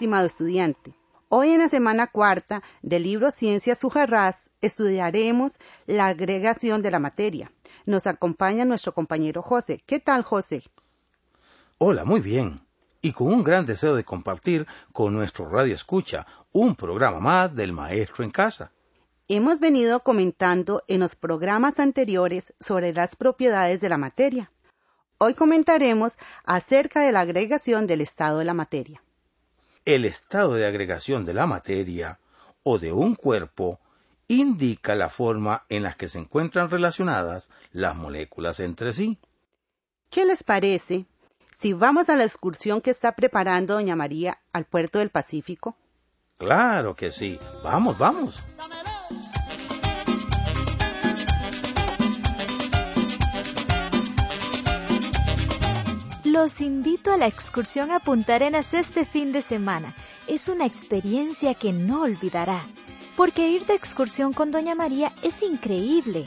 Estimado estudiante. Hoy en la semana cuarta del libro Ciencias Sujarrás estudiaremos la agregación de la materia. Nos acompaña nuestro compañero José. ¿Qué tal, José? Hola, muy bien. Y con un gran deseo de compartir con nuestro Radio Escucha un programa más del Maestro en Casa. Hemos venido comentando en los programas anteriores sobre las propiedades de la materia. Hoy comentaremos acerca de la agregación del estado de la materia. El estado de agregación de la materia o de un cuerpo indica la forma en la que se encuentran relacionadas las moléculas entre sí. ¿Qué les parece si vamos a la excursión que está preparando doña María al puerto del Pacífico? Claro que sí. Vamos, vamos. Los invito a la excursión a Punta Arenas este fin de semana. Es una experiencia que no olvidará. Porque ir de excursión con Doña María es increíble.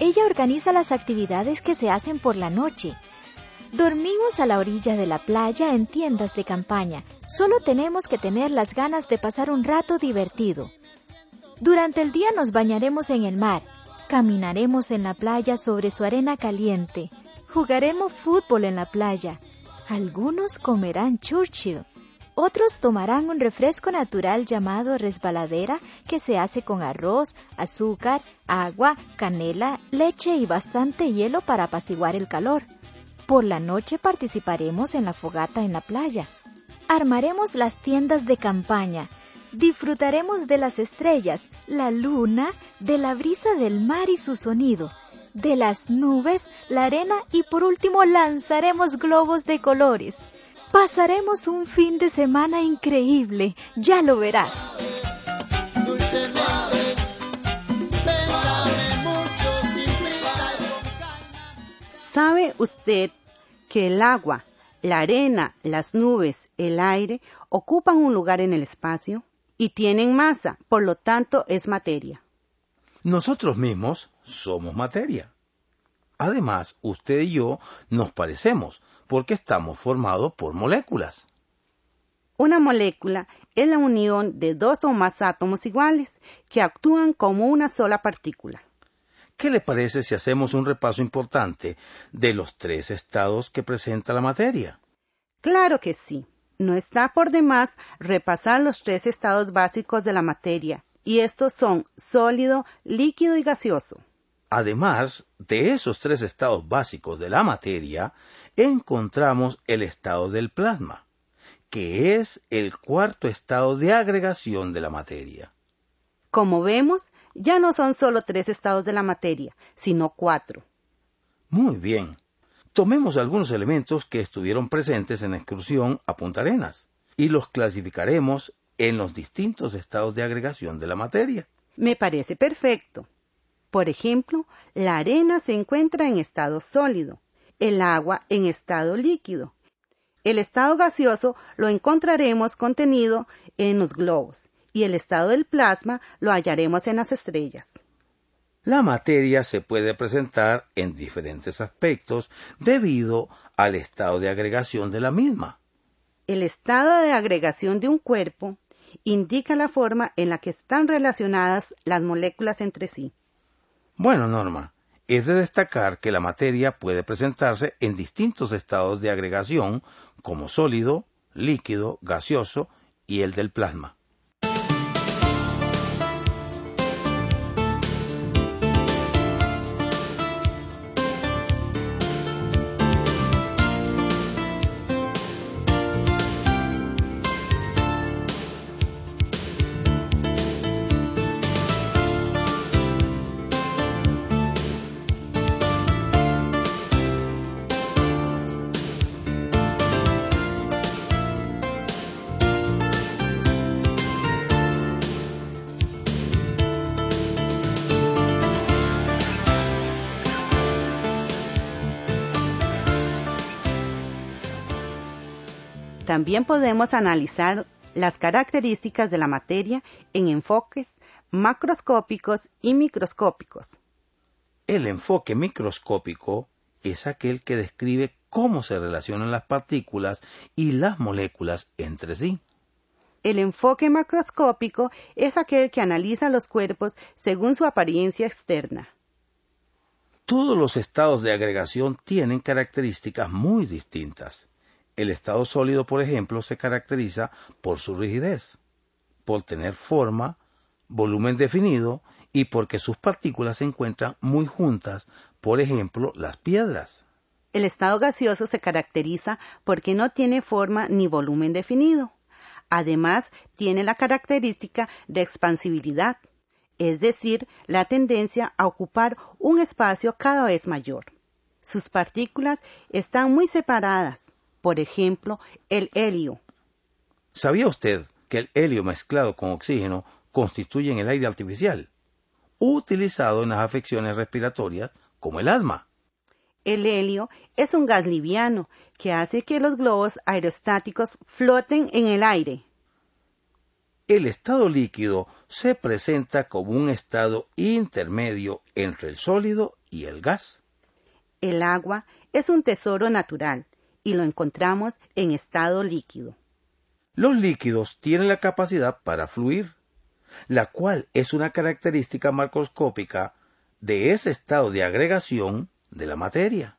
Ella organiza las actividades que se hacen por la noche. Dormimos a la orilla de la playa en tiendas de campaña. Solo tenemos que tener las ganas de pasar un rato divertido. Durante el día nos bañaremos en el mar. Caminaremos en la playa sobre su arena caliente. Jugaremos fútbol en la playa. Algunos comerán Churchill. Otros tomarán un refresco natural llamado resbaladera que se hace con arroz, azúcar, agua, canela, leche y bastante hielo para apaciguar el calor. Por la noche participaremos en la fogata en la playa. Armaremos las tiendas de campaña. Disfrutaremos de las estrellas, la luna, de la brisa del mar y su sonido de las nubes, la arena y por último lanzaremos globos de colores. Pasaremos un fin de semana increíble, ya lo verás. ¿Sabe usted que el agua, la arena, las nubes, el aire ocupan un lugar en el espacio y tienen masa, por lo tanto es materia? Nosotros mismos somos materia. Además, usted y yo nos parecemos porque estamos formados por moléculas. Una molécula es la unión de dos o más átomos iguales que actúan como una sola partícula. ¿Qué le parece si hacemos un repaso importante de los tres estados que presenta la materia? Claro que sí. No está por demás repasar los tres estados básicos de la materia, y estos son sólido, líquido y gaseoso. Además de esos tres estados básicos de la materia, encontramos el estado del plasma, que es el cuarto estado de agregación de la materia. Como vemos, ya no son solo tres estados de la materia, sino cuatro. Muy bien. Tomemos algunos elementos que estuvieron presentes en la excursión a Punta Arenas y los clasificaremos en los distintos estados de agregación de la materia. Me parece perfecto. Por ejemplo, la arena se encuentra en estado sólido, el agua en estado líquido. El estado gaseoso lo encontraremos contenido en los globos y el estado del plasma lo hallaremos en las estrellas. La materia se puede presentar en diferentes aspectos debido al estado de agregación de la misma. El estado de agregación de un cuerpo indica la forma en la que están relacionadas las moléculas entre sí. Bueno, Norma, es de destacar que la materia puede presentarse en distintos estados de agregación como sólido, líquido, gaseoso y el del plasma. También podemos analizar las características de la materia en enfoques macroscópicos y microscópicos. El enfoque microscópico es aquel que describe cómo se relacionan las partículas y las moléculas entre sí. El enfoque macroscópico es aquel que analiza los cuerpos según su apariencia externa. Todos los estados de agregación tienen características muy distintas. El estado sólido, por ejemplo, se caracteriza por su rigidez, por tener forma, volumen definido y porque sus partículas se encuentran muy juntas, por ejemplo, las piedras. El estado gaseoso se caracteriza porque no tiene forma ni volumen definido. Además, tiene la característica de expansibilidad, es decir, la tendencia a ocupar un espacio cada vez mayor. Sus partículas están muy separadas, por ejemplo, el helio. ¿Sabía usted que el helio mezclado con oxígeno constituye el aire artificial, utilizado en las afecciones respiratorias como el asma? El helio es un gas liviano que hace que los globos aerostáticos floten en el aire. El estado líquido se presenta como un estado intermedio entre el sólido y el gas. El agua es un tesoro natural y lo encontramos en estado líquido. Los líquidos tienen la capacidad para fluir, la cual es una característica macroscópica de ese estado de agregación de la materia.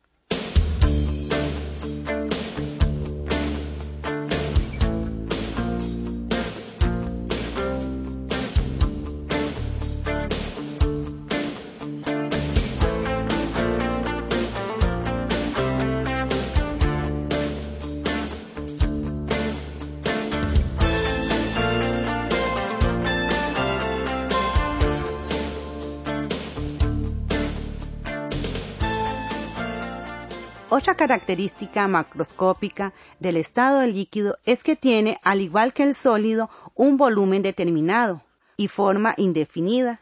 Otra característica macroscópica del estado líquido es que tiene, al igual que el sólido, un volumen determinado y forma indefinida,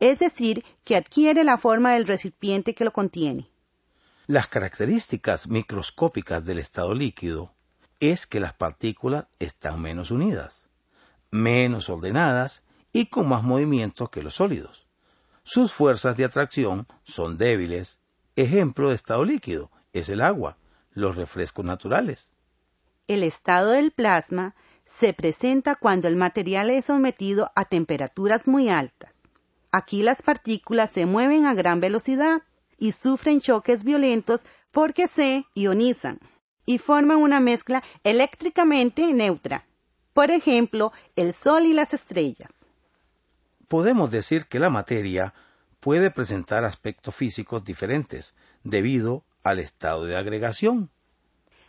es decir, que adquiere la forma del recipiente que lo contiene. Las características microscópicas del estado líquido es que las partículas están menos unidas, menos ordenadas y con más movimientos que los sólidos. Sus fuerzas de atracción son débiles, ejemplo de estado líquido, es el agua, los refrescos naturales. El estado del plasma se presenta cuando el material es sometido a temperaturas muy altas. Aquí las partículas se mueven a gran velocidad y sufren choques violentos porque se ionizan y forman una mezcla eléctricamente neutra. Por ejemplo, el Sol y las estrellas. Podemos decir que la materia puede presentar aspectos físicos diferentes debido al estado de agregación.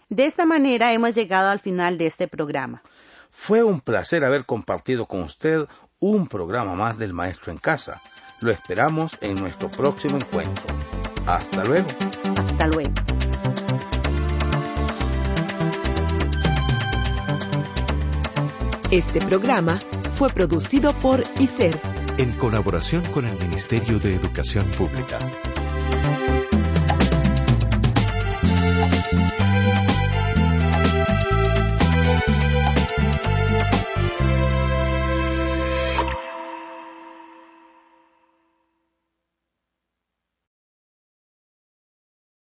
De esta manera hemos llegado al final de este programa. Fue un placer haber compartido con usted un programa más del Maestro en Casa. Lo esperamos en nuestro próximo encuentro. Hasta luego. Hasta luego. Este programa fue producido por ICER en colaboración con el Ministerio de Educación Pública. Thank you.